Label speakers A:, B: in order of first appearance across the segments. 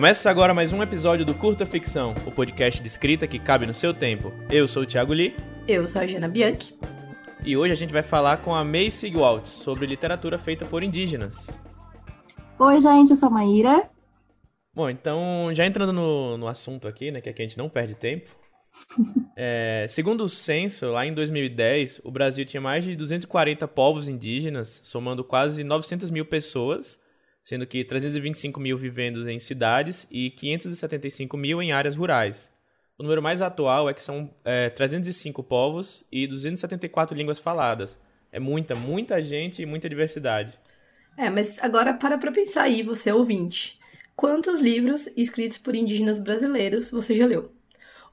A: Começa agora mais um episódio do Curta Ficção, o podcast de escrita que cabe no seu tempo. Eu sou o Thiago Lee.
B: Eu sou a Jana Bianchi.
A: E hoje a gente vai falar com a May Sigwalt sobre literatura feita por indígenas.
C: Oi, gente, eu sou a Maíra.
A: Bom, então, já entrando no, no assunto aqui, né, que aqui a gente não perde tempo. é, segundo o censo, lá em 2010, o Brasil tinha mais de 240 povos indígenas, somando quase 900 mil pessoas, sendo que 325 mil vivendo em cidades e 575 mil em áreas rurais. O número mais atual é que são é, 305 povos e 274 línguas faladas. É muita, muita gente e muita diversidade.
B: É, mas agora para pra pensar aí, você ouvinte. Quantos livros escritos por indígenas brasileiros você já leu?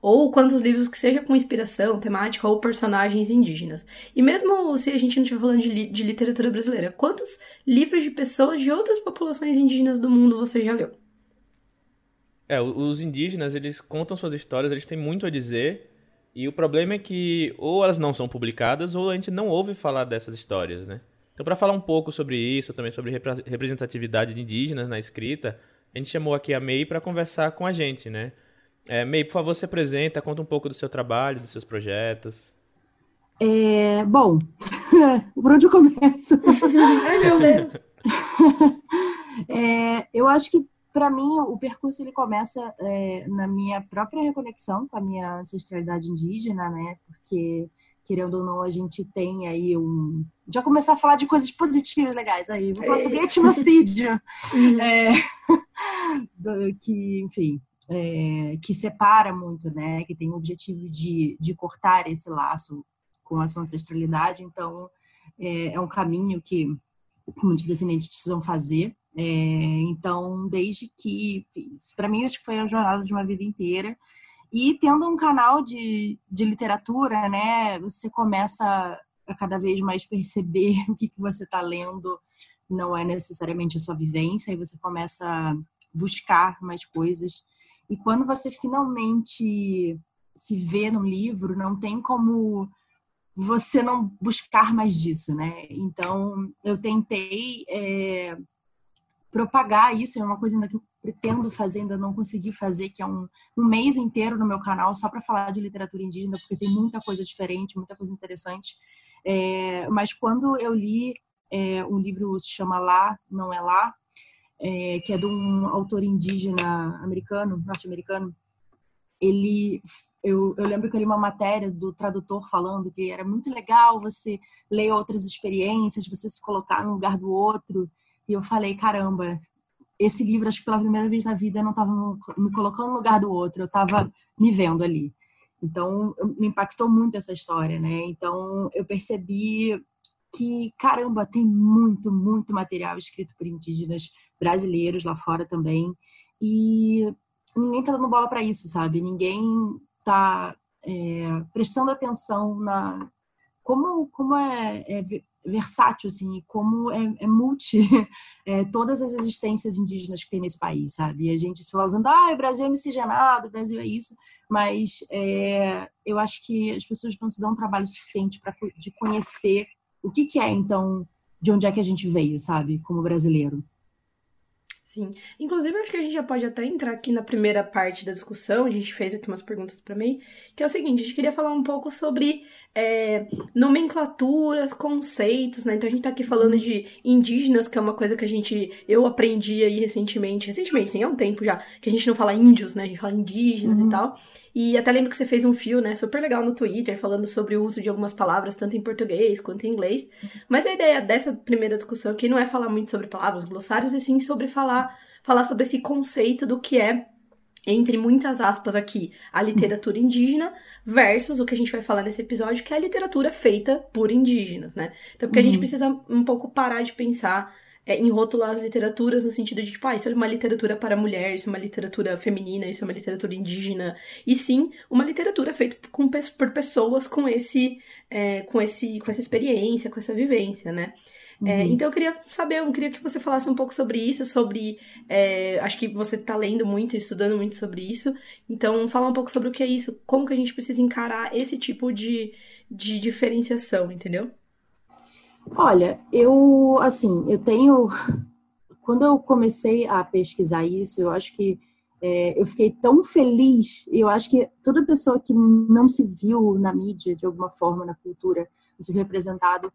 B: Ou quantos livros que seja com inspiração, temática ou personagens indígenas. E mesmo se a gente não estiver falando de, li de literatura brasileira, quantos livros de pessoas de outras populações indígenas do mundo você já leu?
A: É, os indígenas, eles contam suas histórias, eles têm muito a dizer, e o problema é que ou elas não são publicadas ou a gente não ouve falar dessas histórias, né? Então, para falar um pouco sobre isso, também sobre representatividade de indígenas na escrita, a gente chamou aqui a May para conversar com a gente, né? É, May, por favor, se apresenta, conta um pouco do seu trabalho, dos seus projetos.
C: É, bom, por onde eu começo?
B: Ai, meu Deus!
C: É, eu acho que, para mim, o percurso ele começa é, na minha própria reconexão com a minha ancestralidade indígena, né? Porque, querendo ou não, a gente tem aí um. Já começar a falar de coisas positivas, legais aí. Vou falar sobre etnocídio. Uhum. É, do, que, enfim, é, que separa muito, né? Que tem o objetivo de, de cortar esse laço com a sua ancestralidade. Então, é, é um caminho que muitos descendentes precisam fazer. É, então, desde que para mim acho que foi a jornada de uma vida inteira. E tendo um canal de, de literatura, né, você começa a cada vez mais perceber o que, que você está lendo não é necessariamente a sua vivência, e você começa a buscar mais coisas e quando você finalmente se vê no livro, não tem como você não buscar mais disso, né? Então, eu tentei é, propagar isso, é uma coisa ainda que eu pretendo fazer, ainda não consegui fazer, que é um, um mês inteiro no meu canal só para falar de literatura indígena, porque tem muita coisa diferente, muita coisa interessante. É, mas quando eu li é, um livro se chama Lá, Não É Lá, é, que é de um autor indígena americano, norte-americano. Ele, eu, eu lembro que eu li uma matéria do tradutor falando que era muito legal você ler outras experiências, você se colocar no lugar do outro. E eu falei, caramba, esse livro, acho que pela primeira vez na vida, eu não estava me colocando no lugar do outro, eu estava me vendo ali. Então, me impactou muito essa história, né? Então, eu percebi que, caramba, tem muito, muito material escrito por indígenas brasileiros lá fora também. E ninguém tá dando bola para isso, sabe? Ninguém tá é, prestando atenção na como, como é, é versátil, assim, como é, é multi é, todas as existências indígenas que tem nesse país, sabe? E a gente tá falando, ah, o Brasil é miscigenado, o Brasil é isso, mas é, eu acho que as pessoas não se dão um trabalho suficiente para de conhecer o que, que é, então, de onde é que a gente veio, sabe, como brasileiro.
B: Sim. Inclusive, acho que a gente já pode até entrar aqui na primeira parte da discussão. A gente fez aqui umas perguntas para mim, que é o seguinte: a gente queria falar um pouco sobre é, nomenclaturas, conceitos, né? Então a gente tá aqui falando de indígenas, que é uma coisa que a gente. Eu aprendi aí recentemente, recentemente, sim, há um tempo já, que a gente não fala índios, né? A gente fala indígenas uhum. e tal. E até lembro que você fez um fio, né, super legal no Twitter, falando sobre o uso de algumas palavras, tanto em português quanto em inglês. Mas a ideia dessa primeira discussão aqui não é falar muito sobre palavras, glossários, e sim sobre falar, falar sobre esse conceito do que é entre muitas aspas aqui, a literatura indígena versus o que a gente vai falar nesse episódio, que é a literatura feita por indígenas, né? Então, porque uhum. a gente uhum. precisa um pouco parar de pensar é, em rotular as literaturas no sentido de, tipo, ah, isso é uma literatura para mulher, isso é uma literatura feminina, isso é uma literatura indígena. E sim, uma literatura feita com, por pessoas com esse, é, com esse, com essa experiência, com essa vivência, né? É, uhum. É, então eu queria saber, eu queria que você falasse um pouco sobre isso, sobre. É, acho que você está lendo muito, estudando muito sobre isso. Então, fala um pouco sobre o que é isso, como que a gente precisa encarar esse tipo de, de diferenciação, entendeu?
C: Olha, eu, assim, eu tenho. Quando eu comecei a pesquisar isso, eu acho que é, eu fiquei tão feliz. Eu acho que toda pessoa que não se viu na mídia, de alguma forma, na cultura, se representado,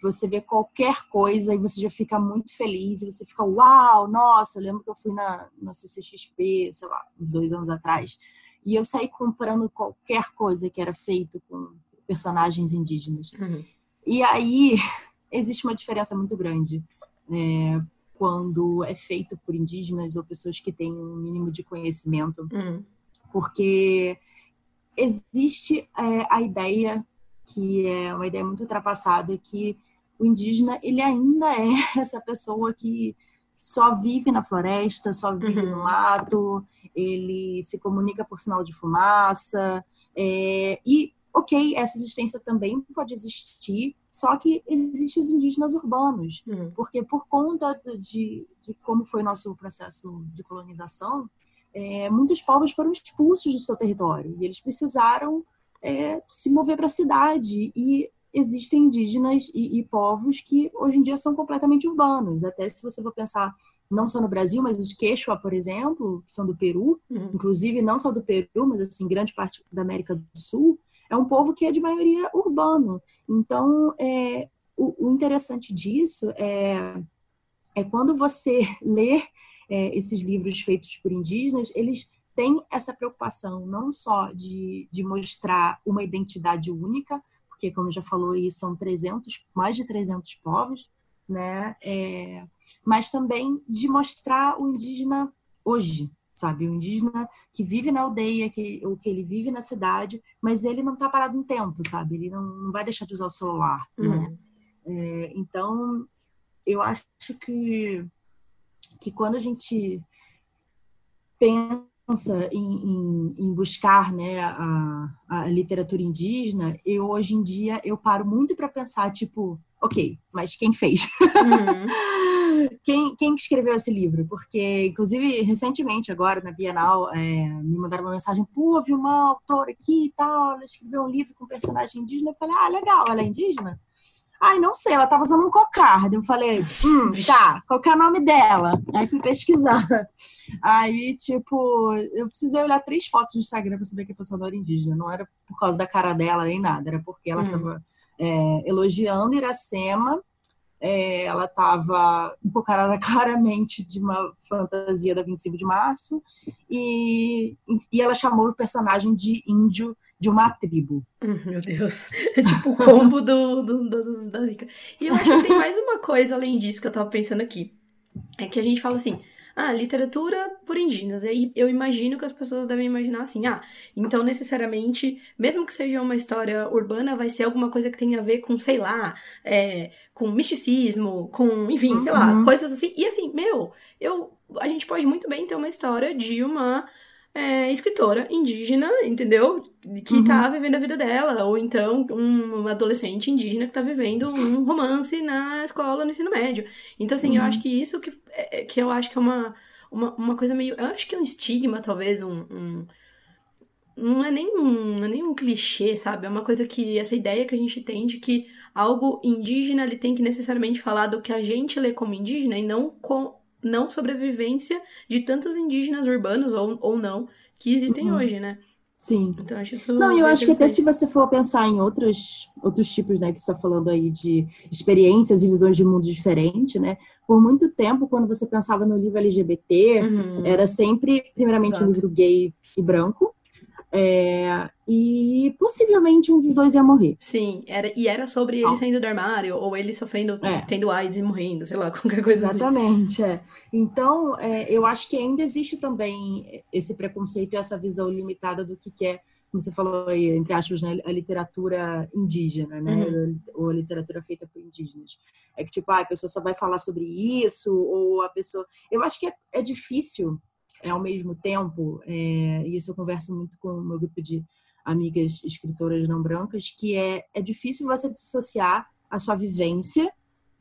C: você vê qualquer coisa e você já fica muito feliz. E você fica, uau, nossa, eu lembro que eu fui na, na CCXP, sei lá, uns dois anos atrás, e eu saí comprando qualquer coisa que era feito com personagens indígenas. Uhum. E aí existe uma diferença muito grande. É, quando é feito por indígenas ou pessoas que têm um mínimo de conhecimento, uhum. porque existe é, a ideia que é uma ideia muito ultrapassada que o indígena ele ainda é essa pessoa que só vive na floresta, só vive uhum. no mato, ele se comunica por sinal de fumaça é, e ok, essa existência também pode existir, só que existem os indígenas urbanos, uhum. porque por conta de, de, como foi o nosso processo de colonização, é, muitos povos foram expulsos do seu território e eles precisaram é, se mover para a cidade e existem indígenas e, e, povos que hoje em dia são completamente urbanos. Até se você for pensar não só no Brasil, mas os Quechua, por exemplo, que são do Peru, uhum. inclusive não só do Peru, mas assim grande parte da América do Sul, é um povo que é de maioria urbano. Então, é, o, o interessante disso é, é quando você lê é, esses livros feitos por indígenas, eles têm essa preocupação não só de, de mostrar uma identidade única, porque, como já falou aí, são 300, mais de 300 povos, né? É, mas também de mostrar o indígena hoje, sabe? O indígena que vive na aldeia, que, ou que ele vive na cidade, mas ele não está parado no tempo, sabe? Ele não, não vai deixar de usar o celular, né? uhum. né? É, então, eu acho que, que quando a gente pensa em, em, em buscar né, a, a literatura indígena, eu hoje em dia eu paro muito para pensar, tipo, ok, mas quem fez? Uhum. quem, quem escreveu esse livro? Porque, inclusive, recentemente, agora, na Bienal, é, me mandaram uma mensagem, pô, vi uma autora aqui e tal, ela escreveu um livro com personagem indígena. Eu falei, ah, legal, ela é indígena? Ai, não sei, ela tava usando um cocardo. Eu falei, hum, tá, qual que é o nome dela? Aí fui pesquisar. Aí, tipo, eu precisei olhar três fotos no Instagram pra saber que a pessoa não era indígena. Não era por causa da cara dela nem nada, era porque ela hum. tava é, elogiando Iracema é, ela estava encocarada claramente de uma fantasia da 25 de março e, e ela chamou o personagem de índio de uma tribo.
B: Hum, meu Deus, é tipo o combo do, do, do, da Zica. E eu acho que tem mais uma coisa além disso que eu tava pensando aqui. É que a gente fala assim, ah, literatura por indígenas. E aí eu imagino que as pessoas devem imaginar assim, ah, então necessariamente, mesmo que seja uma história urbana, vai ser alguma coisa que tenha a ver com, sei lá, é, com misticismo, com, enfim, uhum. sei lá, uhum. coisas assim. E assim, meu, eu, a gente pode muito bem ter uma história de uma é, escritora indígena, entendeu? Que uhum. tá vivendo a vida dela. Ou então um adolescente indígena que tá vivendo um romance na escola, no ensino médio. Então, assim, uhum. eu acho que isso que, é, que eu acho que é uma, uma, uma coisa meio. Eu acho que é um estigma, talvez, um. um não é nem um, não é nem um clichê, sabe? É uma coisa que. Essa ideia que a gente tem de que algo indígena ele tem que necessariamente falar do que a gente lê como indígena e não com não sobrevivência de tantos indígenas urbanos ou, ou não que existem uhum. hoje, né?
C: Sim. Então, acho isso não, eu acho que até se você for pensar em outros, outros tipos, né, que você está falando aí de experiências e visões de mundo diferente, né? Por muito tempo, quando você pensava no livro LGBT, uhum. era sempre, primeiramente, Exato. um livro gay e branco, é, e possivelmente um dos dois ia morrer.
B: Sim, era, e era sobre ele saindo do armário, ou ele sofrendo, é. tendo AIDS e morrendo, sei lá, qualquer coisa
C: Exatamente,
B: assim.
C: é. Então, é, eu acho que ainda existe também esse preconceito e essa visão limitada do que, que é, como você falou aí, entre aspas, né, a literatura indígena, né? Uhum. Ou a literatura feita por indígenas. É que, tipo, ah, a pessoa só vai falar sobre isso, ou a pessoa. Eu acho que é, é difícil é, ao mesmo tempo, é, e isso eu converso muito com o meu grupo de amigas escritoras não brancas, que é, é difícil você dissociar a sua vivência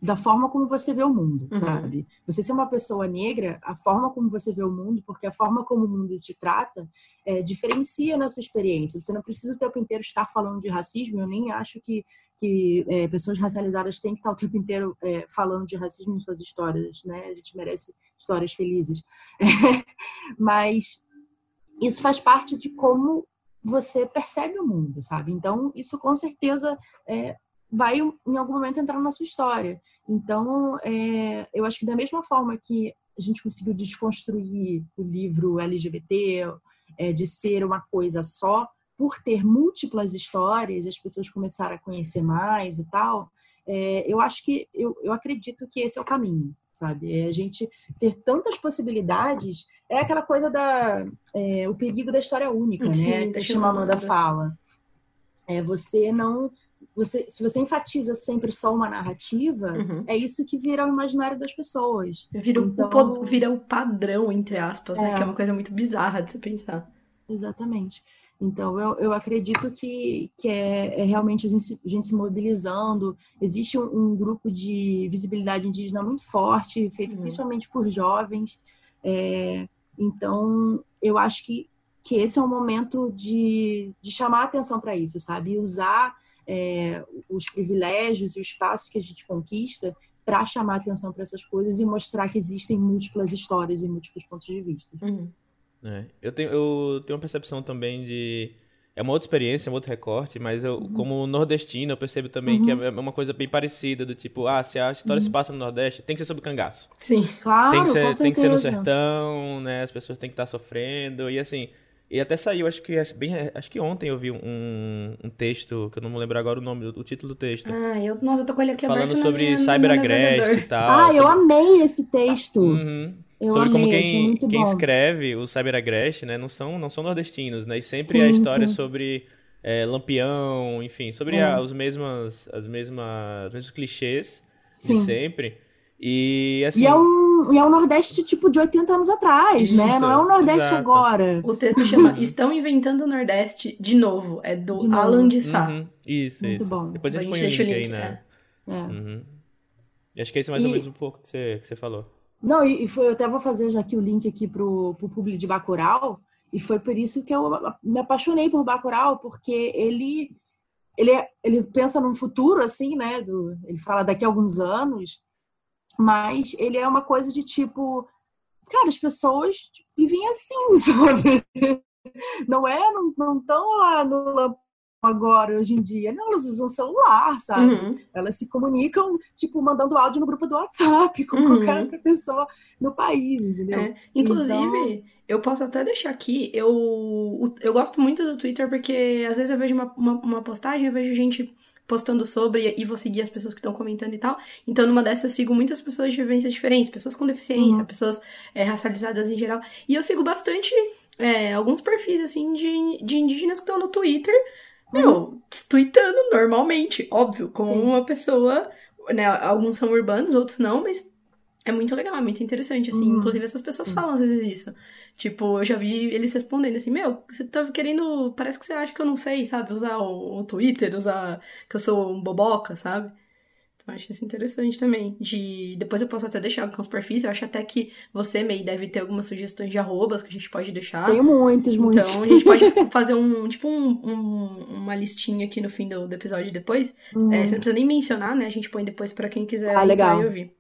C: da forma como você vê o mundo, uhum. sabe? Você ser uma pessoa negra, a forma como você vê o mundo, porque a forma como o mundo te trata, é, diferencia na sua experiência. Você não precisa o tempo inteiro estar falando de racismo. Eu nem acho que, que é, pessoas racializadas têm que estar o tempo inteiro é, falando de racismo em suas histórias, né? A gente merece histórias felizes. Mas isso faz parte de como você percebe o mundo, sabe? Então, isso com certeza é, vai em algum momento entrar na sua história. Então, é, eu acho que da mesma forma que a gente conseguiu desconstruir o livro LGBT é, de ser uma coisa só, por ter múltiplas histórias, as pessoas começaram a conhecer mais e tal, é, eu acho que, eu, eu acredito que esse é o caminho, sabe? É a gente ter tantas possibilidades, é aquela coisa da, é, o perigo da história única, Sim, né? Que a Chimamanda fala. É você não você, se você enfatiza sempre só uma narrativa, uhum. é isso que vira o imaginário das pessoas.
B: Vira, então, o, vira o padrão, entre aspas, né? é. né? Que é uma coisa muito bizarra de se pensar.
C: Exatamente. Então, eu, eu acredito que, que é, é realmente a gente, a gente, se mobilizando. Existe um, um, grupo de visibilidade indígena muito forte, feito uhum. principalmente por jovens. É, então, eu acho que, que esse é um momento de, de chamar atenção para isso, sabe? E usar é, os privilégios e o espaço que a gente conquista para chamar atenção para essas coisas e mostrar que existem múltiplas histórias e múltiplos pontos de vista.
A: Uhum. É, eu, tenho, eu tenho uma percepção também de. É uma outra experiência, um outro recorte, mas eu, uhum. como nordestino, eu percebo também uhum. que é uma coisa bem parecida, do tipo, ah, se a história se uhum. passa no Nordeste, tem que ser sobre cangaço.
B: Sim,
C: claro.
A: Tem que ser, tem que ser no sertão, né? As pessoas têm que estar sofrendo. E assim, e até saiu, acho que é bem, acho que ontem eu vi um, um texto, que eu não me lembro agora o nome, o título do texto.
B: Ah, eu, nossa, eu tô com ele aqui
A: Falando sobre cyberagreste e tal.
C: Ah,
A: sobre...
C: eu amei esse texto.
A: Uhum. Eu sobre amei, como quem, quem escreve o cyberagreste, né, não são, não são nordestinos, né, e sempre sim, a história sim. sobre é, Lampião, enfim, sobre é. a, os mesmas, as mesmas, os mesmos clichês sim. de sempre. E assim.
C: E é um, e é um Nordeste tipo de 80 anos atrás, né? Isso, né? Não é um Nordeste exato. agora.
B: O texto chama Estão Inventando o Nordeste de novo. É do de Alan de Sá. Uhum.
A: Isso, Muito
C: isso. bom.
A: Depois a gente põe o link, o link aí, né? É. Uhum. E acho que esse é mais e... ou menos um pouco que você, que você falou.
C: Não, e, foi, eu até vou fazer já aqui o link aqui pro, pro público de Bacurau. E foi por isso que eu me apaixonei por Bacurau, porque ele ele, é, ele pensa num futuro assim, né? Do, ele fala daqui a alguns anos mas ele é uma coisa de tipo, cara, as pessoas vivem assim, sabe? Não é, não estão lá no agora, hoje em dia. Não, elas usam celular, sabe? Uhum. Elas se comunicam, tipo, mandando áudio no grupo do WhatsApp com uhum. qualquer outra pessoa no país, entendeu? É.
B: Inclusive, então... eu posso até deixar aqui, eu, eu gosto muito do Twitter porque às vezes eu vejo uma, uma, uma postagem, eu vejo gente postando sobre e vou seguir as pessoas que estão comentando e tal. Então, numa dessas, eu sigo muitas pessoas de vivências diferentes, pessoas com deficiência, uhum. pessoas é, racializadas em geral. E eu sigo bastante é, alguns perfis, assim, de, de indígenas que estão no Twitter. Meu, tweetando normalmente, óbvio, como Sim. uma pessoa, né? Alguns são urbanos, outros não, mas é muito legal, é muito interessante, assim. Uhum. Inclusive, essas pessoas Sim. falam às vezes isso. Tipo, eu já vi eles respondendo assim, meu, você tá querendo. Parece que você acha que eu não sei, sabe? Usar o, o Twitter, usar que eu sou um boboca, sabe? Então, acho isso interessante também. De Depois eu posso até deixar com os perfis. Eu acho até que você, May, deve ter algumas sugestões de arrobas que a gente pode deixar.
C: Tenho muitos, muitos.
B: Então, a gente pode fazer um, tipo, um, um, uma listinha aqui no fim do, do episódio depois. Uhum. É, você não precisa nem mencionar, né? A gente põe depois para quem quiser
C: ah, legal.
B: ouvir.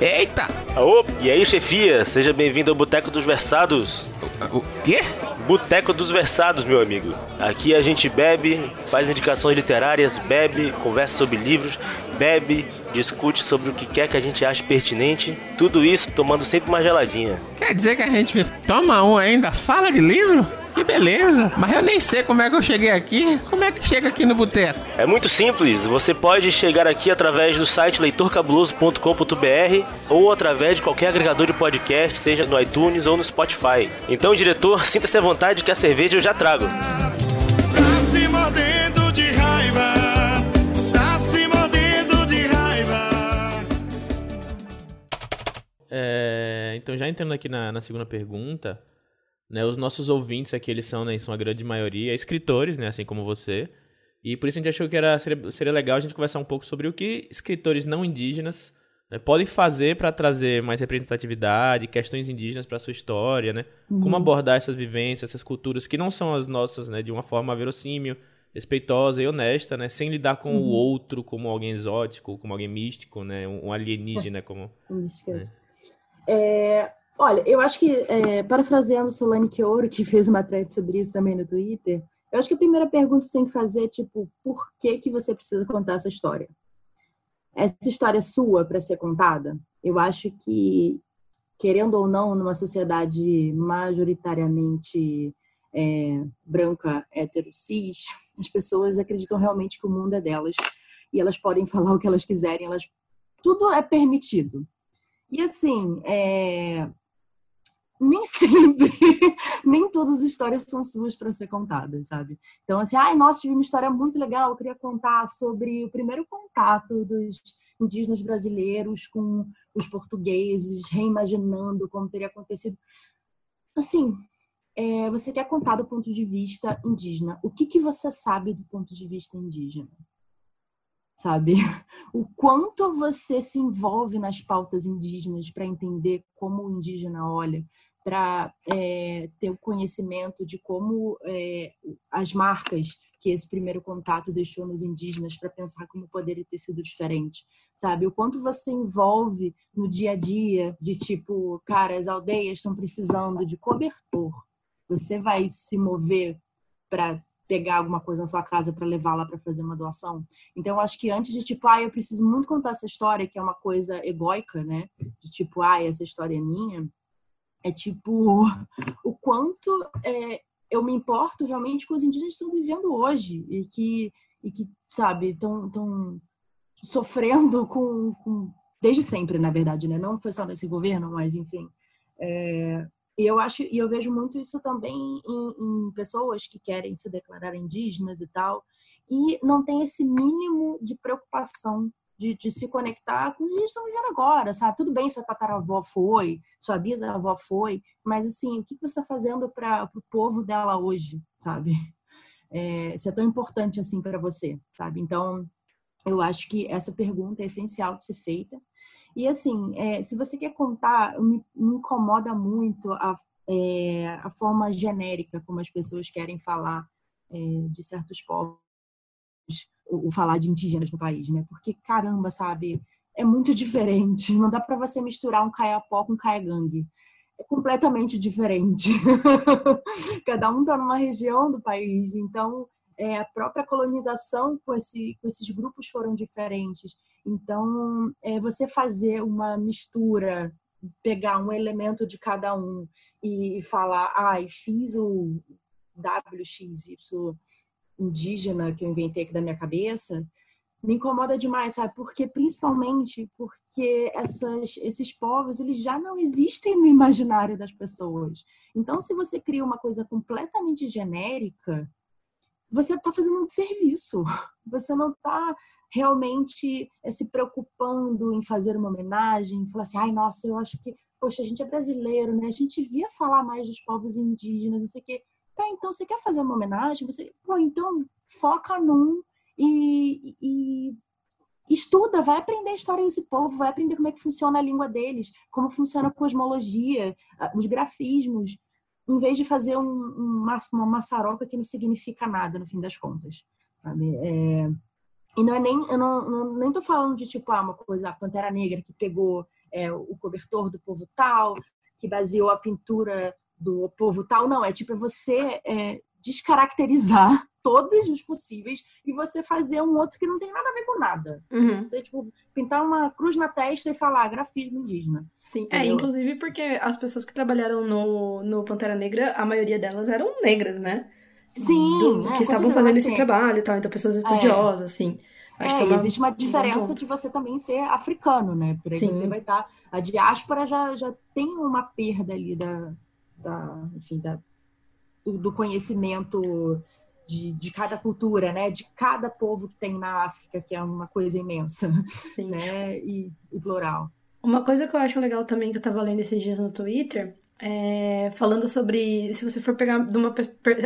D: Eita! Aô, e aí, chefia? Seja bem-vindo ao Boteco dos Versados.
E: O quê?
D: Boteco dos Versados, meu amigo. Aqui a gente bebe, faz indicações literárias, bebe, conversa sobre livros, bebe, discute sobre o que quer que a gente ache pertinente. Tudo isso tomando sempre uma geladinha.
E: Quer dizer que a gente toma um ainda? Fala de livro? Que beleza! Mas eu nem sei como é que eu cheguei aqui. Como é que chega aqui no boteco?
D: É muito simples. Você pode chegar aqui através do site leitorcabuloso.com.br ou através de qualquer agregador de podcast, seja no iTunes ou no Spotify. Então, diretor, sinta-se à vontade que a cerveja eu já trago. Tá se mordendo de raiva. Tá se
A: mordendo de raiva. É, então, já entrando aqui na, na segunda pergunta. Né, os nossos ouvintes aqui, eles são, né, em sua grande maioria, escritores, né, assim como você. E por isso a gente achou que era, seria, seria legal a gente conversar um pouco sobre o que escritores não indígenas né, podem fazer para trazer mais representatividade, questões indígenas para sua história, né? Uhum. Como abordar essas vivências, essas culturas que não são as nossas, né? De uma forma verossímil, respeitosa e honesta, né? Sem lidar com uhum. o outro como alguém exótico, como alguém místico, né? Um alienígena como...
C: Né? É, olha, eu acho que, é, parafraseando Solane Kioro, que fez uma thread sobre isso também no Twitter, eu acho que a primeira pergunta que você tem que fazer é, tipo, por que, que você precisa contar essa história? Essa história é sua para ser contada? Eu acho que, querendo ou não, numa sociedade majoritariamente é, branca, hétero, cis, as pessoas acreditam realmente que o mundo é delas e elas podem falar o que elas quiserem, elas tudo é permitido. E assim, é, nem sempre, nem todas as histórias são suas para ser contadas, sabe? Então, assim, ai, nossa, tive uma história muito legal, eu queria contar sobre o primeiro contato dos indígenas brasileiros com os portugueses, reimaginando como teria acontecido. Assim, é, você quer contar do ponto de vista indígena. O que, que você sabe do ponto de vista indígena? sabe? O quanto você se envolve nas pautas indígenas para entender como o indígena olha, para é, ter o conhecimento de como é, as marcas que esse primeiro contato deixou nos indígenas para pensar como poderia ter sido diferente, sabe? O quanto você envolve no dia a dia de tipo, cara, as aldeias estão precisando de cobertor. Você vai se mover para pegar alguma coisa na sua casa para levar lá para fazer uma doação. Então, eu acho que antes de tipo, ah, eu preciso muito contar essa história, que é uma coisa egóica, né? De tipo, ah, essa história é minha é tipo o quanto é, eu me importo realmente com os indígenas que estão vivendo hoje e que, e que sabe, estão sofrendo com, com, desde sempre, na verdade, né? Não foi só nesse governo, mas enfim. É, e eu acho e eu vejo muito isso também em, em, pessoas que querem se declarar indígenas e tal e não tem esse mínimo de preocupação de, de, se conectar com os dias estão vivendo agora, sabe? Tudo bem, sua tataravó foi, sua bisavó foi, mas assim, o que você está fazendo para o povo dela hoje, sabe? É, isso é tão importante assim para você, sabe? Então, eu acho que essa pergunta é essencial de ser feita. E assim, é, se você quer contar, me, me incomoda muito a, é, a forma genérica como as pessoas querem falar é, de certos povos o falar de indígenas no país, né? Porque caramba, sabe, é muito diferente. Não dá para você misturar um caiapó com caiagangue. É completamente diferente. Cada um está numa região do país, então é, a própria colonização com, esse, com esses grupos foram diferentes. Então, é, você fazer uma mistura, pegar um elemento de cada um e falar, ai, ah, fiz o WXY indígena que eu inventei aqui da minha cabeça, me incomoda demais, sabe? Porque principalmente porque essas, esses povos eles já não existem no imaginário das pessoas. Então, se você cria uma coisa completamente genérica, você está fazendo um serviço. Você não está realmente é, se preocupando em fazer uma homenagem, falar assim, ai, nossa, eu acho que, poxa, a gente é brasileiro, né? A gente via falar mais dos povos indígenas, não sei o quê. Tá, então você quer fazer uma homenagem? Você, pô, então foca num e, e, estuda, vai aprender a história desse povo, vai aprender como é que funciona a língua deles, como funciona a cosmologia, os grafismos, em vez de fazer um, um, uma maçaroca que não significa nada no fim das contas. É... E não é nem, eu não, não, nem tô falando de tipo, ah, uma coisa, a Pantera Negra que pegou é, o cobertor do povo tal, que baseou a pintura do povo tal, não, é tipo é você é, descaracterizar todos os possíveis e você fazer um outro que não tem nada a ver com nada. Uhum. Você, tipo, pintar uma cruz na testa e falar grafismo indígena.
B: Sim, é, entendeu? é, inclusive porque as pessoas que trabalharam no, no Pantera Negra, a maioria delas eram negras, né?
C: Sim,
B: Do, é, que estavam fazendo esse trabalho e tal, então pessoas estudiosas, é. assim.
C: Acho é, é uma, existe uma diferença de você também ser africano, né? Por aí Sim. você vai estar. Tá, a diáspora já, já tem uma perda ali da, da, enfim, da, do, do conhecimento de, de, cada cultura, né? De cada povo que tem na África, que é uma coisa imensa, Sim. né? E, e, plural.
B: Uma coisa que eu acho legal também que eu tava lendo esses dias no Twitter é, falando sobre se você for pegar de uma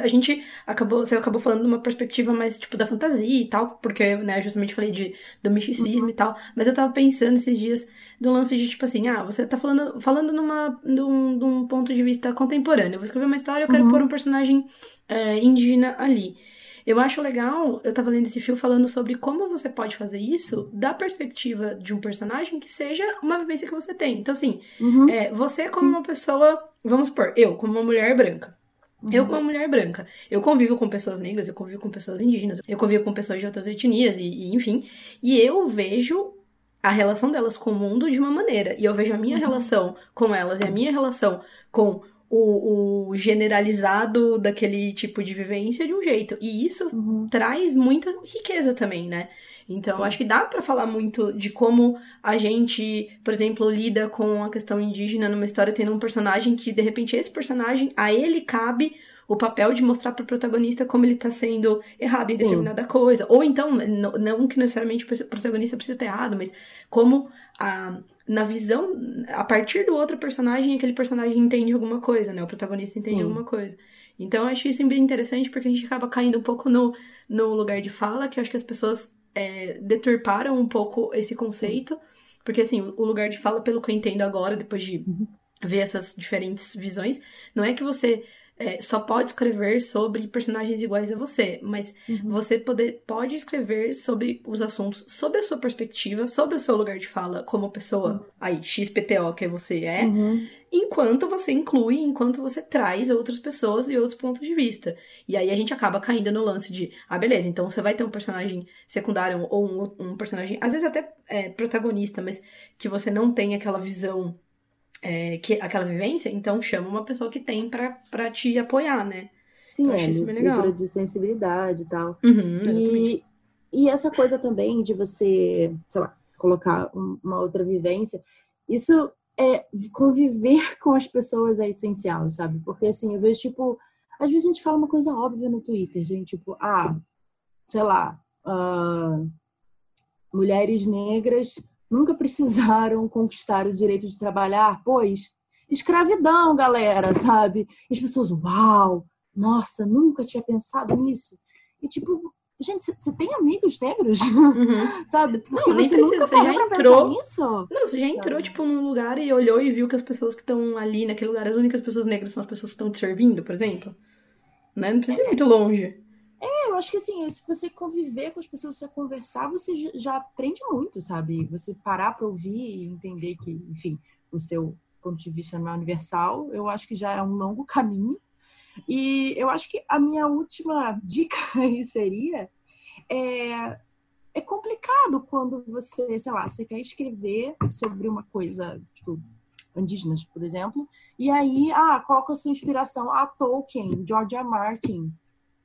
B: a gente acabou você acabou falando de uma perspectiva mais tipo da fantasia e tal porque né justamente falei de do misticismo uhum. e tal mas eu tava pensando esses dias do lance de tipo assim ah você tá falando falando numa num, num ponto de vista contemporâneo eu vou escrever uma história eu quero uhum. pôr um personagem é, indígena ali eu acho legal, eu tava lendo esse fio falando sobre como você pode fazer isso da perspectiva de um personagem que seja uma vivência que você tem. Então, assim, uhum. é, você como Sim. uma pessoa, vamos supor, eu como uma mulher branca. Uhum. Eu, como uma mulher branca, eu convivo com pessoas negras, eu convivo com pessoas indígenas, eu convivo com pessoas de outras etnias, e, e enfim. E eu vejo a relação delas com o mundo de uma maneira. E eu vejo a minha uhum. relação com elas e a minha relação com o, o, generalizado daquele tipo de vivência de um jeito. E isso uhum. traz muita riqueza também, né? Então, Sim. acho que dá para falar muito de como a gente, por exemplo, lida com a questão indígena numa história tendo um personagem que, de repente, esse personagem, a ele cabe o papel de mostrar para o protagonista como ele tá sendo errado em Sim. determinada coisa. Ou então, não que necessariamente o protagonista precisa estar errado, mas como a, na visão, a partir do outro personagem, aquele personagem entende alguma coisa, né? O protagonista entende Sim. alguma coisa. Então, eu acho isso bem interessante porque a gente acaba caindo um pouco no, no lugar de fala, que eu acho que as pessoas é, deturparam um pouco esse conceito. Sim. Porque, assim, o lugar de fala, pelo que eu entendo agora, depois de uhum. ver essas diferentes visões, não é que você é, só pode escrever sobre personagens iguais a você, mas uhum. você poder, pode escrever sobre os assuntos sob a sua perspectiva, sob o seu lugar de fala como pessoa, uhum. aí, XPTO que você é, uhum. enquanto você inclui, enquanto você traz outras pessoas e outros pontos de vista. E aí a gente acaba caindo no lance de, ah, beleza, então você vai ter um personagem secundário ou um, um personagem, às vezes até é, protagonista, mas que você não tem aquela visão é, que, aquela vivência, então chama uma pessoa que tem para te apoiar, né?
C: Sim, então, é, isso bem legal. de sensibilidade e tal. Uhum, e, e essa coisa também de você, sei lá, colocar uma outra vivência, isso é conviver com as pessoas é essencial, sabe? Porque assim, eu vejo, tipo, às vezes a gente fala uma coisa óbvia no Twitter, gente, tipo, ah, sei lá, uh, mulheres negras nunca precisaram conquistar o direito de trabalhar, pois escravidão, galera, sabe? E as pessoas, uau, nossa, nunca tinha pensado nisso. E tipo, gente, você tem amigos negros? Uhum. sabe?
B: Porque não, nem precisa, você já entrou. Nisso? Não, você já entrou, tipo, num lugar e olhou e viu que as pessoas que estão ali naquele lugar, as únicas pessoas negras são as pessoas que estão te servindo, por exemplo. Né? Não precisa ir muito longe.
C: É, eu acho que assim, se você conviver com as pessoas, você conversar, você já aprende muito, sabe? Você parar para ouvir e entender que, enfim, o seu ponto de vista não é universal, eu acho que já é um longo caminho. E eu acho que a minha última dica aí seria é, é complicado quando você, sei lá, você quer escrever sobre uma coisa, tipo, indígenas, por exemplo, e aí, ah, qual que é a sua inspiração? Ah, Tolkien, George R. Martin,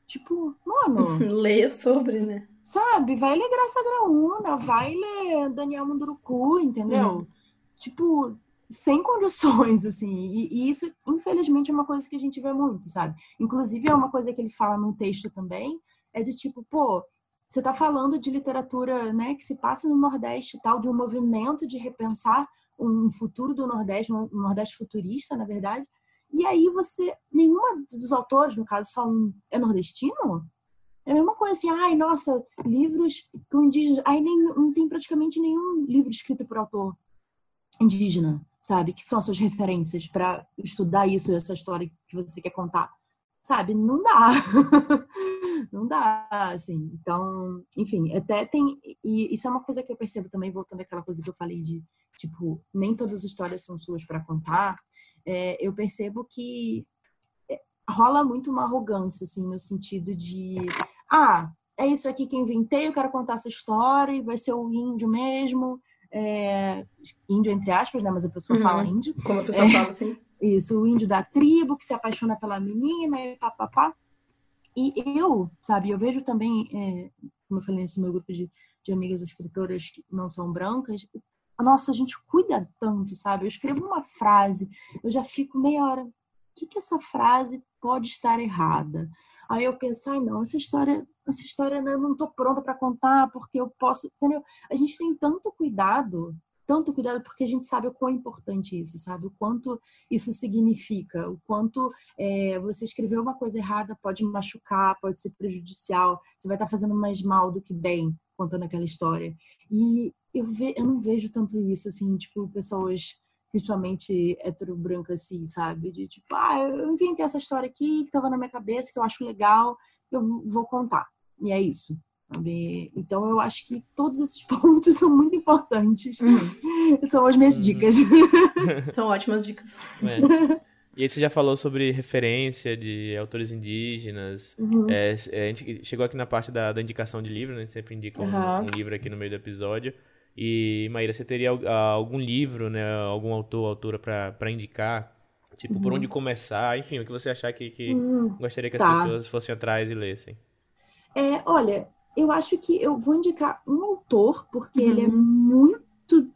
C: Tipo, mano.
B: Leia sobre, né?
C: Sabe? Vai ler Graça Graúna, vai ler Daniel Munduruku, entendeu? Uhum. Tipo, sem condições, assim. E, e, isso, infelizmente, é uma coisa que a gente vê muito, sabe? Inclusive, é uma coisa que ele fala num texto também, é de tipo, pô, você tá falando de literatura, né, que se passa no Nordeste e tal, de um movimento de repensar um futuro do Nordeste, um Nordeste futurista, na verdade, e aí você, nenhuma dos autores, no caso só um, é nordestino? É a mesma coisa assim, ai, nossa, livros com indígenas. Aí nem, não tem praticamente nenhum livro escrito por autor indígena, sabe? Que são suas referências para estudar isso, essa história que você quer contar. Sabe? Não dá. não dá, assim. Então, enfim, até tem. E isso é uma coisa que eu percebo também, voltando àquela coisa que eu falei de, tipo, nem todas as histórias são suas para contar é, eu percebo que é, rola muito uma arrogância, assim, no sentido de, ah, é isso aqui que inventei, eu quero contar essa história, e vai ser o índio mesmo, é, índio entre aspas, né, mas a pessoa uhum. fala índio.
B: Como a pessoa é, fala, assim.
C: Isso, o índio da tribo que se apaixona pela menina e papapá. E eu, sabe, eu vejo também, é, como eu falei nesse meu grupo de, de amigas escritoras que não são brancas, nossa, a gente cuida tanto, sabe? Eu escrevo uma frase, eu já fico meia hora. O que, que essa frase pode estar errada? Aí eu penso, ai não, essa história, essa história eu não estou pronta para contar porque eu posso, entendeu? A gente tem tanto cuidado, tanto cuidado porque a gente sabe o quão importante isso, sabe? O quanto isso significa, o quanto é, você escrever uma coisa errada pode machucar, pode ser prejudicial, você vai estar fazendo mais mal do que bem contando aquela história. E eu, ve, eu não vejo tanto isso, assim, tipo, pessoas principalmente hetero branca assim, sabe? De tipo, ah, eu inventei essa história aqui que tava na minha cabeça, que eu acho legal, eu vou contar. E é isso. Sabe? Então eu acho que todos esses pontos são muito importantes. Uhum. São as minhas uhum. dicas.
B: são ótimas dicas.
A: É. E aí você já falou sobre referência de autores indígenas. Uhum. É, é a gente chegou aqui na parte da, da indicação de livro, né? A gente sempre indica um, um, livro aqui no meio do episódio. E, Maíra, você teria algum livro, né? Algum autor, autora para indicar? Tipo, uhum. por onde começar? Enfim, o que você achar que, que uhum. gostaria que as tá. pessoas fossem atrás e lessem.
C: É, olha, eu acho que eu vou indicar um autor, porque uhum. ele é uhum. muito.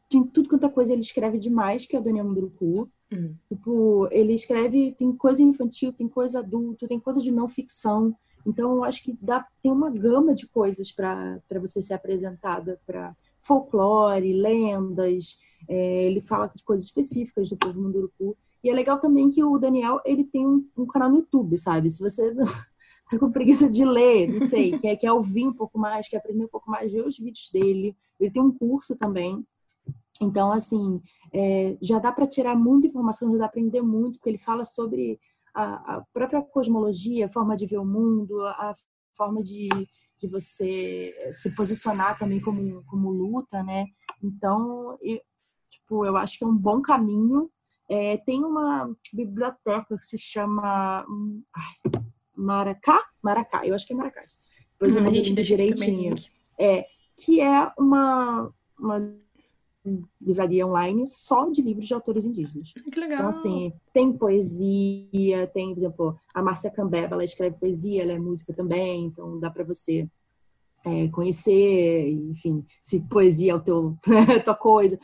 C: Tem tudo quanto é coisa, ele escreve demais, que é o Daniel Munduruku. Uhum. Tipo, ele escreve, tem coisa infantil, tem coisa adulto, tem coisa de não ficção. Então, eu acho que dá, tem uma gama de coisas para você ser apresentada para folclore, lendas. É, ele fala de coisas específicas do povo Munduruku. E é legal também que o Daniel ele tem um, um canal no YouTube, sabe? Se você tá com preguiça de ler, não sei, quer, quer ouvir um pouco mais, quer aprender um pouco mais, ver os vídeos dele. Ele tem um curso também. Então, assim, é, já dá para tirar muita informação, já dá para aprender muito, porque ele fala sobre a, a, própria cosmologia, a forma de ver o mundo, a forma de, de você se posicionar também como, como luta, né? Então, eu, tipo, eu acho que é um bom caminho. É, tem uma biblioteca que se chama. Hum, ai, Maracá? Maracá, eu acho que é Maracá. Depois hum, eu não lembro direitinho. É, que é uma, uma livraria online só de livros de autores indígenas.
B: Que legal.
C: Então, assim, tem poesia, tem, por exemplo, a Márcia Cambeba, ela escreve poesia, ela é música também, então dá para você é, conhecer, enfim, se poesia é o teu, tua coisa.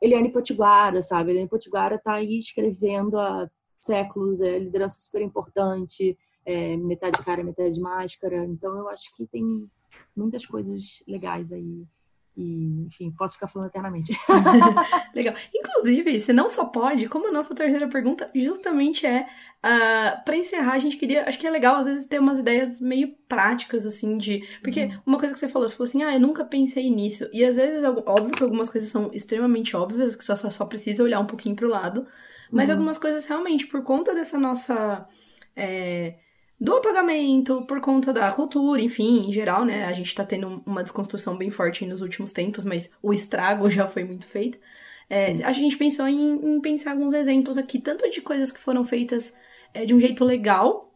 C: Eliane Potiguara, sabe? Eliane Potiguara tá aí escrevendo há séculos, é liderança super importante, é, metade cara, metade máscara. Então eu acho que tem muitas coisas legais aí. E, enfim, posso ficar falando eternamente.
B: Legal. Inclusive, você não só pode, como a nossa terceira pergunta justamente é, uh, ah, para encerrar, a gente queria, acho que é legal às vezes ter umas ideias meio práticas, assim, de. Porque uhum. uma coisa que você falou, você falou assim, ah, eu nunca pensei nisso. E às vezes, óbvio que algumas coisas são extremamente óbvias, que só, só, só precisa olhar um pouquinho pro lado. Mas uhum. algumas coisas realmente, por conta dessa nossa. É, do apagamento, por conta da cultura, enfim, em geral, né? A gente tá tendo uma desconstrução bem forte nos últimos tempos, mas o estrago já foi muito feito. É, a gente pensou em, em, pensar alguns exemplos aqui, tanto de coisas que foram feitas é, de um jeito legal,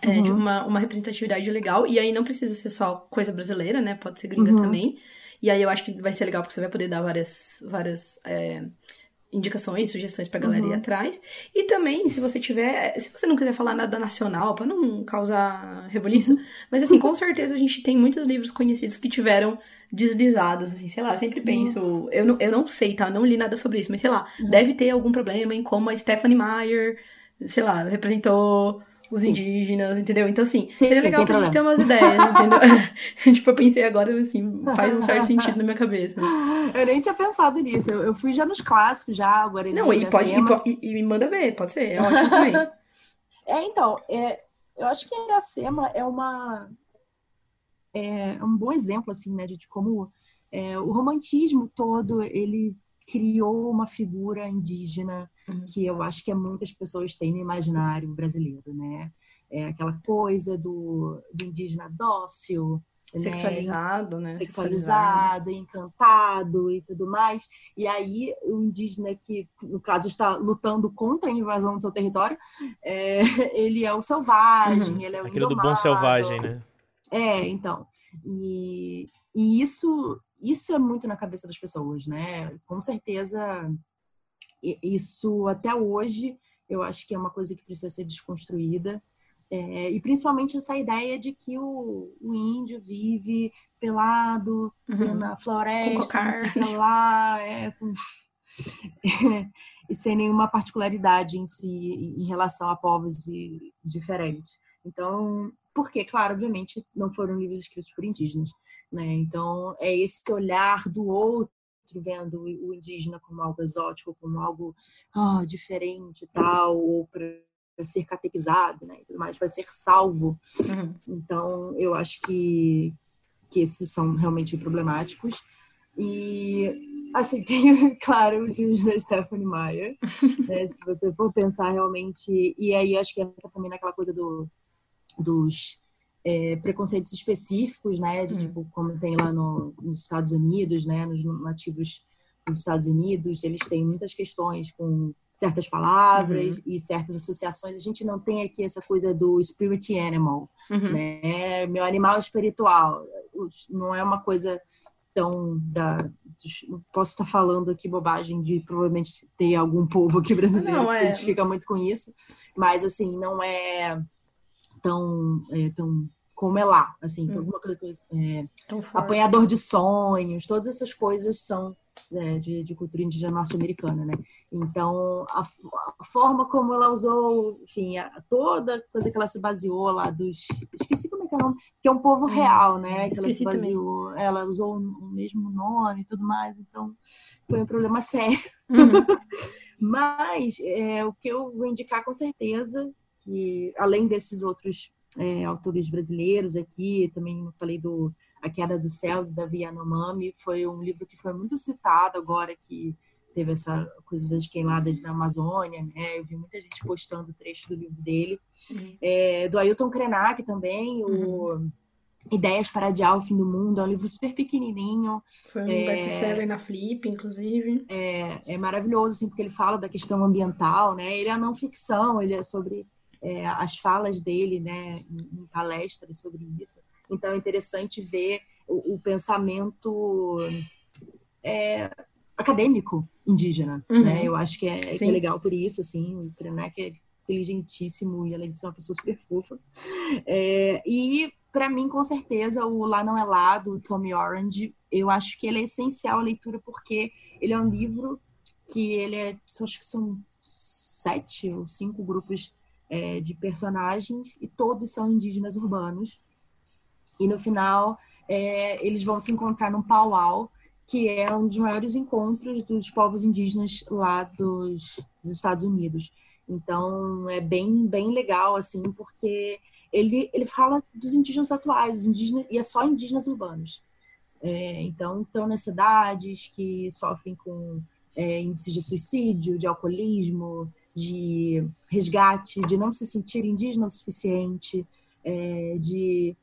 B: é, uhum. de uma, uma representatividade legal, e aí não precisa ser só coisa brasileira, né? Pode ser gringa uhum. também. E aí eu acho que vai ser legal porque você vai poder dar várias, várias é, indicações, sugestões pra galera uhum. ir atrás. E também, se você tiver. Se você não quiser falar nada nacional, para não causar rebuliço, uhum. mas assim, com certeza a gente tem muitos livros conhecidos que tiveram deslizadas, assim, sei lá, eu sempre penso, uhum. eu, não, eu não sei, tá? Eu não li nada sobre isso, mas sei lá, uhum. deve ter algum problema em como a Stephanie Meyer, sei lá, representou os Sim. indígenas, entendeu? Então, assim, Sim, seria legal pra problema. gente ter umas ideias, entendeu? tipo, eu pensei agora, assim, faz um certo sentido na minha cabeça.
C: Eu nem tinha pensado nisso. Eu, eu fui já nos clássicos, já, agora
B: Não, e pode, e, e, me manda ver, pode ser, é ótimo também.
C: é, então, é, eu acho que a Iracema é uma... É um bom exemplo, assim, né, de como é, o romantismo todo, ele criou uma figura indígena uhum. que eu acho que muitas pessoas têm no imaginário brasileiro, né? É aquela coisa do, do indígena dócil,
B: né? sexualizado,
C: né? Sexualizado, encantado e tudo mais. E aí o indígena que, no caso, está lutando contra a invasão do seu território, é, ele é o selvagem, uhum. ele é o
A: Aquilo
C: indomado.
A: do bom selvagem, né?
C: É, então. E, e isso isso é muito na cabeça das pessoas, né? Com certeza, isso até hoje eu acho que é uma coisa que precisa ser desconstruída. É, e principalmente essa ideia de que o, o índio vive pelado uhum. na floresta, não sei o que lá, é, com... e sem nenhuma particularidade em si em relação a povos diferentes. Então, porque, claro, obviamente, não foram livros escritos por indígenas, né? Então, é esse olhar do outro vendo o indígena como algo exótico, como algo oh, diferente e tal, ou para ser catequizado, né, tudo mais, para ser salvo. Uhum. Então, eu acho que, que esses são realmente problemáticos. E, assim, tem, claro, os filmes da Stephanie Meyer, né, se você for pensar realmente, e aí acho que entra também naquela coisa do, dos é, preconceitos específicos, né, de hum. tipo como tem lá no, nos Estados Unidos, né, nos nativos dos Estados Unidos, eles têm muitas questões com certas palavras uhum. e certas associações. A gente não tem aqui essa coisa do spirit animal, uhum. né? Meu animal espiritual. Não é uma coisa tão da posso estar falando aqui bobagem de provavelmente ter algum povo aqui brasileiro não, que é. se identifica muito com isso, mas assim não é tão é, tão como é lá, assim, hum. alguma coisa, é, apanhador de sonhos, todas essas coisas são é, de, de, cultura indígena norte-americana, né? Então, a, a, forma como ela usou, enfim, a, toda coisa que ela se baseou lá dos... Esqueci como é que é o nome, que é um povo hum, real, né? Que ela se baseou, também. ela usou o mesmo nome e tudo mais, então foi um problema sério. Uhum. Mas é, o que eu vou indicar com certeza, que além desses outros é, autores brasileiros aqui, também falei do A Queda do Céu, da Yanomami, foi um livro que foi muito citado agora que teve essa coisa das queimadas na Amazônia, né? Eu vi muita gente postando trecho do livro dele. Uhum. É, do Ailton Krenak também, o uhum. Ideias para Adiar o Fim do Mundo, é um livro super pequenininho.
B: Foi um é, best-seller na Flip, inclusive.
C: É, é maravilhoso, assim, porque ele fala da questão ambiental, né? Ele é não ficção, ele é sobre é, as falas dele né, em, em, palestras sobre isso. Então é interessante ver o, o pensamento é, acadêmico indígena. Uhum. Né? Eu acho que é, que é, legal por isso. Assim, o Krenak é inteligentíssimo e além de ser uma pessoa super fofa. É, e para mim, com certeza, o Lá Não É Lá, do Tommy Orange, eu acho que ele é essencial a leitura porque ele é um livro que ele é, acho que são sete ou cinco grupos é, de personagens e todos são indígenas urbanos. E no final é, eles vão se encontrar num pauau, que é um dos maiores encontros dos povos indígenas lá dos, dos Estados Unidos. Então é bem bem legal assim, porque ele ele fala dos indígenas atuais, indígenas e é só indígenas urbanos. É, então estão nas cidades que sofrem com é, índices de suicídio, de alcoolismo, de resgate, de não se sentir indígena o suficiente, é, de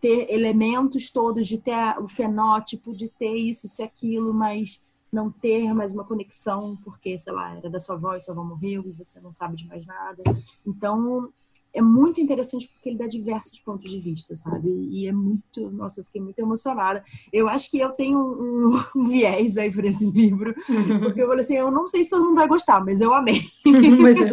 C: ter elementos todos, de ter o fenótipo, de ter isso, isso e aquilo, mas não ter mais uma conexão, porque, sei lá, era da sua avó e sua avó morreu e você não sabe de mais nada. Então, é muito interessante porque ele dá diversos pontos de vista, sabe? E é muito. Nossa, eu fiquei muito emocionada. Eu acho que eu tenho um, um viés aí por esse livro, porque eu falei assim: eu não sei se todo mundo vai gostar, mas eu amei.
B: mas eu,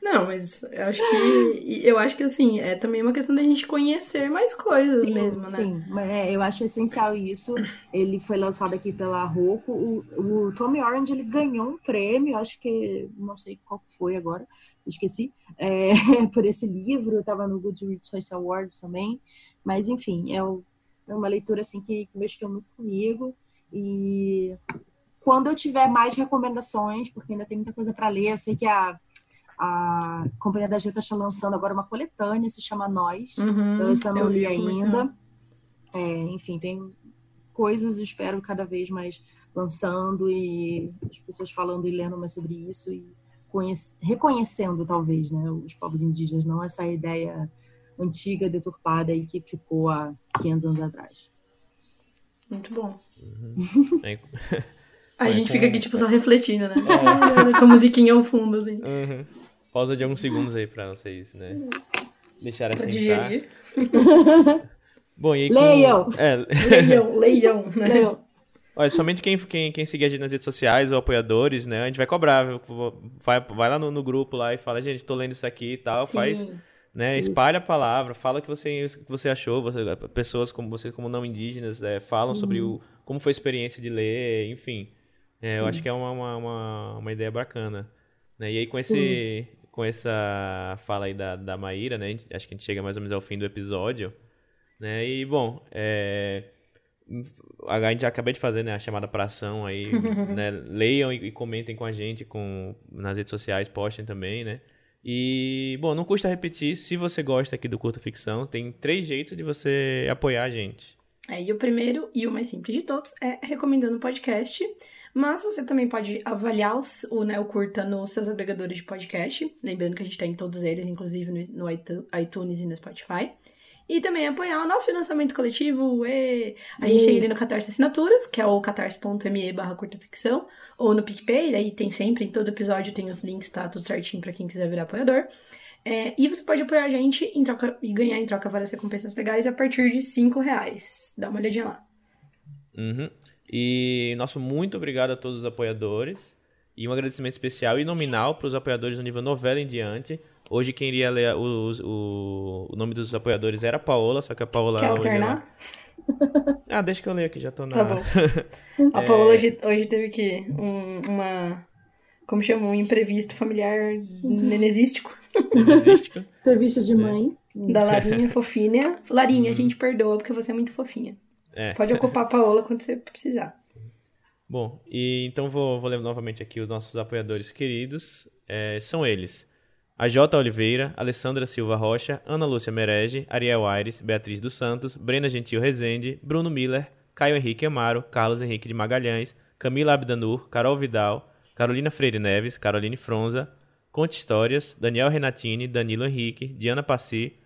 B: não, mas eu acho que. Eu acho que assim, é também uma questão da gente conhecer mais coisas
C: sim,
B: mesmo, né?
C: Sim, é, eu acho essencial isso. Ele foi lançado aqui pela Roku. O, o Tommy Orange ele ganhou um prêmio, acho que não sei qual foi agora esqueci, é, por esse livro, estava no Goodreads Choice Awards também, mas enfim, é, é uma leitura assim que, que mexeu muito comigo e quando eu tiver mais recomendações, porque ainda tem muita coisa para ler, eu sei que a a Companhia da Jeta está lançando agora uma coletânea, se chama Nós. Uhum, eu essa não li ainda. É, enfim, tem coisas, eu espero, cada vez mais lançando e as pessoas falando e lendo mais sobre isso. E reconhecendo, talvez, né, os povos indígenas, não essa ideia antiga, deturpada e que ficou há 500 anos atrás.
B: Muito bom. Uhum. a gente fica aqui, tipo, só refletindo, né? É. Com a musiquinha ao fundo, assim.
A: Uhum. Pausa de alguns segundos aí pra vocês, né? Deixar assim.
B: Digerir.
A: Bom, e aí
C: com... Leiam!
B: É. Leiam, leiam, né? Leiam.
A: Olha, somente quem, quem, quem seguir a gente nas redes sociais ou apoiadores, né? A gente vai cobrar? Vai, vai lá no, no grupo lá e fala, gente, tô lendo isso aqui e tal, Sim. faz. Né, espalha a palavra, fala o que você, que você achou, você, pessoas como você, como não indígenas, é, falam uhum. sobre o, como foi a experiência de ler, enfim. É, eu acho que é uma, uma, uma, uma ideia bacana. Né? E aí com, esse, com essa fala aí da, da Maíra, né? Acho que a gente chega mais ou menos ao fim do episódio. Né? E, bom, é, a gente acabei de fazer né, a chamada para ação aí, né, leiam e, e, comentem com a gente com, nas redes sociais, postem também, né? E, bom, não custa repetir, se você gosta aqui do Curta Ficção, tem três jeitos de você apoiar a gente.
B: É, e o primeiro e o mais simples de todos é recomendando o podcast. Mas você também pode avaliar os, o, né, o Curta nos seus agregadores de podcast. Lembrando que a gente tem tá todos eles, inclusive no, no iTunes e no Spotify. E também apoiar o nosso financiamento coletivo. E... A gente tem ele no Catarse Assinaturas, que é o catarse.me barra curtaficção, ou no PicPay, aí tem sempre, em todo episódio tem os links, tá tudo certinho para quem quiser virar apoiador. É, e você pode apoiar a gente em troca, e ganhar em troca várias recompensas legais a partir de 5 reais. Dá uma olhadinha lá.
A: Uhum. E nosso muito obrigado a todos os apoiadores. E um agradecimento especial e nominal para os apoiadores do nível novela em diante. Hoje quem iria ler o, o, o nome dos apoiadores era a Paola, só que a Paola.
B: Quer alternar?
A: Ela... Ah, deixa que eu leio aqui, já tô na.
B: Tá bom. A Paola é... hoje, hoje teve que um, uma. Como chama? Um imprevisto familiar nenezístico.
A: Nenezístico.
C: Imprevisto de mãe.
B: É. Da Larinha fofinha. Larinha, a gente perdoa porque você é muito fofinha.
A: É.
B: Pode ocupar a Paola quando você precisar.
A: Bom, e então vou, vou ler novamente aqui os nossos apoiadores queridos. É, são eles. A J. Oliveira, Alessandra Silva Rocha, Ana Lúcia Merege, Ariel Aires, Beatriz dos Santos, Brena Gentil Rezende, Bruno Miller, Caio Henrique Amaro, Carlos Henrique de Magalhães, Camila Abdanur, Carol Vidal, Carolina Freire Neves, Caroline Fronza, Conte Histórias, Daniel Renatini, Danilo Henrique, Diana Passi,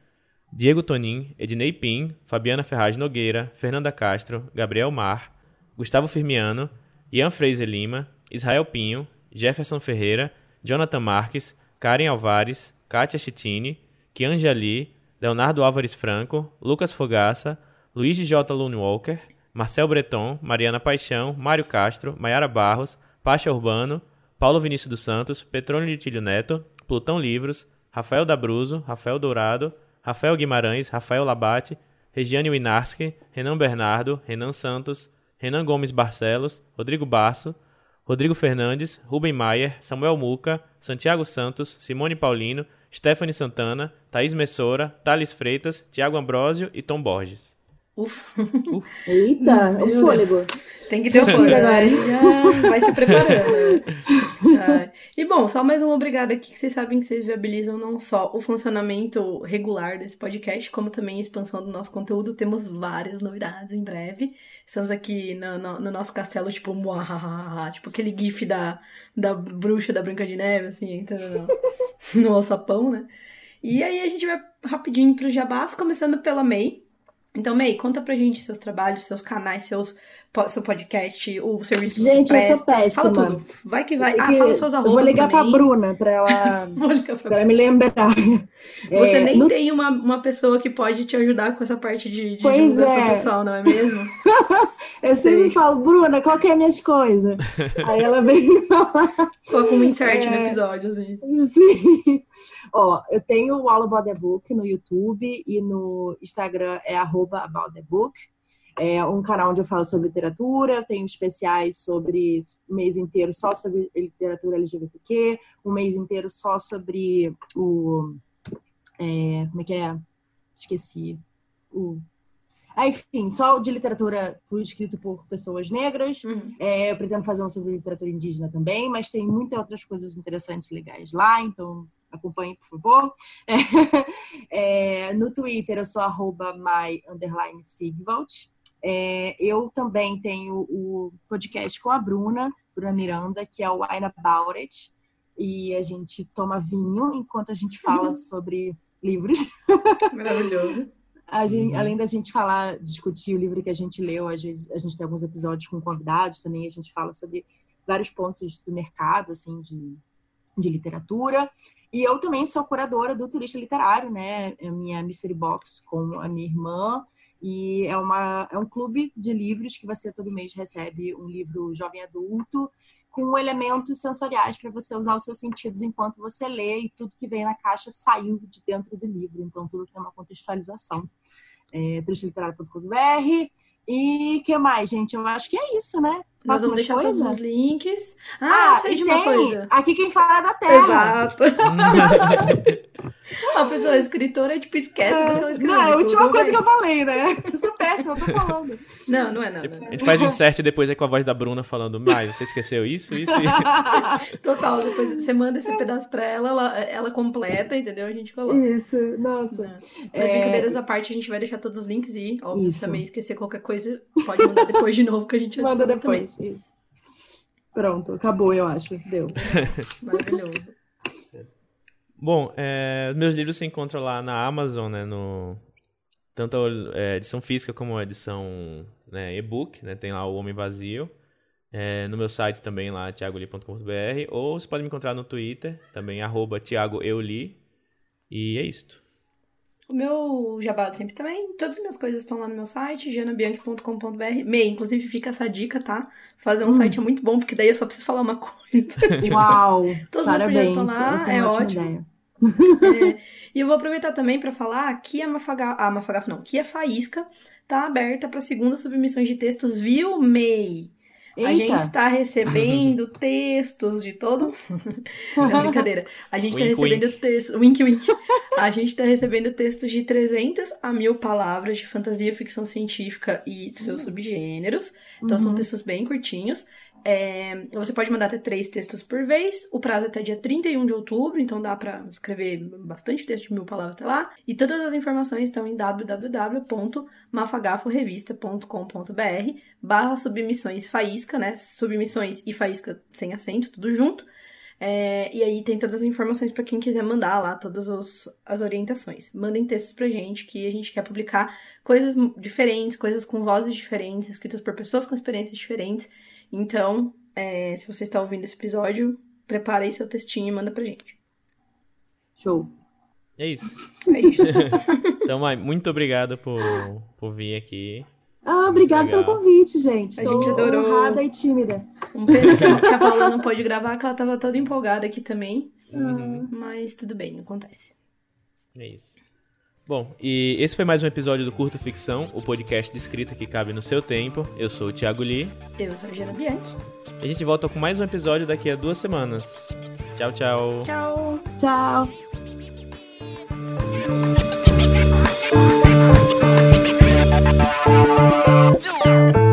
A: Diego Tonin, Ednei Pim, Fabiana Ferraz Nogueira, Fernanda Castro, Gabriel Mar, Gustavo Firmiano, Ian Fraser Lima, Israel Pinho, Jefferson Ferreira, Jonathan Marques, Karen Alvares, Kátia Chitini, Kianjali, Leonardo Álvares Franco, Lucas Fogaça, Luiz J. Walker, Marcel Breton, Mariana Paixão, Mário Castro, Maiara Barros, Pacha Urbano, Paulo Vinícius dos Santos, Petrônio de Tílio Neto, Plutão Livros, Rafael Dabruzo, Rafael Dourado, Rafael Guimarães, Rafael Labate, Regiane Winarski, Renan Bernardo, Renan Santos, Renan Gomes Barcelos, Rodrigo Basso, Rodrigo Fernandes, Rubem Maier, Samuel Muca, Santiago Santos, Simone Paulino, Stephanie Santana, Thaís Messora, Thales Freitas, Tiago Ambrósio e Tom Borges.
B: Ufa.
C: Eita, o fôlego.
B: Tem que ter o fôlego agora. Já vai se preparando. Ah, e bom, só mais um obrigado aqui, que vocês sabem que vocês viabilizam não só o funcionamento regular desse podcast, como também a expansão do nosso conteúdo. Temos várias novidades em breve. Estamos aqui no, no, no nosso castelo, tipo, muahaha, tipo aquele gif da, da bruxa da Branca de Neve, assim, entrando no, no alçapão, né? E aí a gente vai rapidinho pro jabás, começando pela May. Então, May, conta pra gente seus trabalhos, seus canais, seus seu podcast, o serviço que
C: Gente,
B: você presta.
C: eu sou péssima.
B: Fala tudo. Vai que vai. Ah, fala arrobas
C: Eu vou ligar
B: também.
C: pra Bruna pra ela,
B: Vou ligar pra
C: pra ela me lembrar.
B: Você
C: É,
B: nem
C: no-
B: tem uma, uma pessoa que pode te ajudar com essa parte de, de
C: Pois
B: divulgação
C: é.
B: pessoal, não é mesmo?
C: Eu sempre falo, Bruna, qual que é minhas coisas? Aí ela vem falar.
B: Coloca um insert no
C: É.
B: episódio, assim.
C: Sim. Ó, eu tenho o All About the Book no YouTube e no Instagram é arroba About the Book. É um canal onde eu falo sobre literatura, eu tenho especiais sobre o mês inteiro só sobre literatura LGBTQ, um mês inteiro só sobre o. é, como é que é? Esqueci. O, ah, enfim, só de literatura escrito por pessoas negras.
B: Uhum.
C: É, eu pretendo fazer um sobre literatura indígena também, mas tem muitas outras coisas interessantes e legais lá, então acompanhe, por favor. É, no Twitter eu sou arroba my underline Sigvald. É, eu também tenho o podcast com a Bruna, Bruna Miranda, que é o Wine About It. E a gente toma vinho enquanto a gente fala sobre livros.
B: Maravilhoso.
C: A gente-
A: Uhum.
C: Além da gente falar, discutir o livro que a gente leu, às vezes a gente tem alguns episódios com convidados também, a gente fala sobre vários pontos do mercado, assim, de, de literatura. E eu também sou curadora do Turista Literário, né? É a minha Mystery Box com a minha irmã. E é, uma, é um clube de livros que você todo mês recebe um livro jovem adulto com elementos sensoriais para você usar os seus sentidos enquanto você lê e tudo que vem na caixa saiu de dentro do livro. Então, tudo tem uma contextualização. É, turistaliterário.com.br e que mais, gente? Eu acho que é isso, né?
B: Nós
C: Faço
B: vamos
C: mais
B: deixar
C: coisa?
B: todos os links. Ah, eu sei
C: e
B: de uma
C: tem
B: coisa.
C: Aqui quem fala é da Terra.
B: Exato. A pessoa escritora, tipo, esquece do que ela escreveu.
C: Não, é a última
B: tudo
C: coisa
B: bem.
C: que eu falei, né? Eu tô falando.
B: Não, não é não, não,
A: A gente faz o insert depois aí com a voz da Bruna falando, Maio, você esqueceu isso, isso e...
B: Total, depois você manda esse pedaço pra ela, ela, ela completa, entendeu? A gente coloca.
C: Isso, nossa.
B: Não. Mas
C: É,
B: brincadeiras à parte, a gente vai deixar todos os links e, óbvio,
C: Isso.
B: se também esquecer qualquer coisa, pode mandar depois de novo que a gente
C: Manda depois. Isso. Pronto, acabou, eu acho. Deu.
B: também. Maravilhoso.
A: Bom, é, meus livros se encontram lá na Amazon, né, no... Tanto a é, edição física como a edição né, e-book, né, tem lá o Homem Vazio. É, no meu site também lá, thiagoli.com.br, ou você pode me encontrar no Twitter, também, arroba thiagoeuli. E é isto.
B: O meu jabá sempre também, todas as minhas coisas estão lá no meu site, janabianchi.com.br. Mei, inclusive fica essa dica, tá? Fazer um
C: Hum.
B: site é muito bom, porque daí eu só preciso falar uma coisa.
C: Uau!
B: Todos os meus projetos estão lá,
C: é,
B: é ótimo.
C: ideia.
B: É, e eu vou aproveitar também pra falar que a Mafagaf, a Mafagaf não, que a Faísca tá aberta para segundas submissões de textos, viu, May? A gente
C: Eita!
B: está recebendo textos de todo. Não, brincadeira. A gente está recebendo textos. Wink, wink. A gente está recebendo textos de 300 a mil palavras de fantasia, ficção científica e seus subgêneros. Então são
C: Uhum.
B: textos bem curtinhos. É, você pode mandar até três textos por vez. O prazo é até dia 31 de outubro, então dá pra escrever bastante texto de mil palavras até lá. E todas as informações estão em www.mafagaforrevista.com.br barra submissões faísca, né? Submissões e faísca sem acento, tudo junto. É, e aí tem todas as informações pra quem quiser mandar lá, todas os- as orientações. Mandem textos pra gente, que a gente quer publicar coisas diferentes, coisas com vozes diferentes, escritas por pessoas com experiências diferentes. Então, é, se você está ouvindo esse episódio, prepara aí seu textinho e manda pra gente.
C: Show.
A: É isso.
B: É isso.
A: Então, Mai, muito obrigado por, por vir aqui.
C: Ah, obrigada
A: legal.
C: pelo convite, gente.
B: A
C: Tô
B: gente adorou.
C: honrada e tímida.
B: Um pena que a, Paula não pôde gravar, que ela tava toda empolgada aqui também.
A: Uhum.
B: Mas tudo bem, acontece.
A: É isso. Bom, e esse foi mais um episódio do Curto Ficção, o podcast de escrita que cabe no seu tempo. Eu sou o Thiago Lee.
B: Eu sou a Regina Bianchi.
A: E a gente volta com mais um episódio daqui a duas semanas. Tchau, tchau. Tchau.
B: Tchau.
C: Tchau.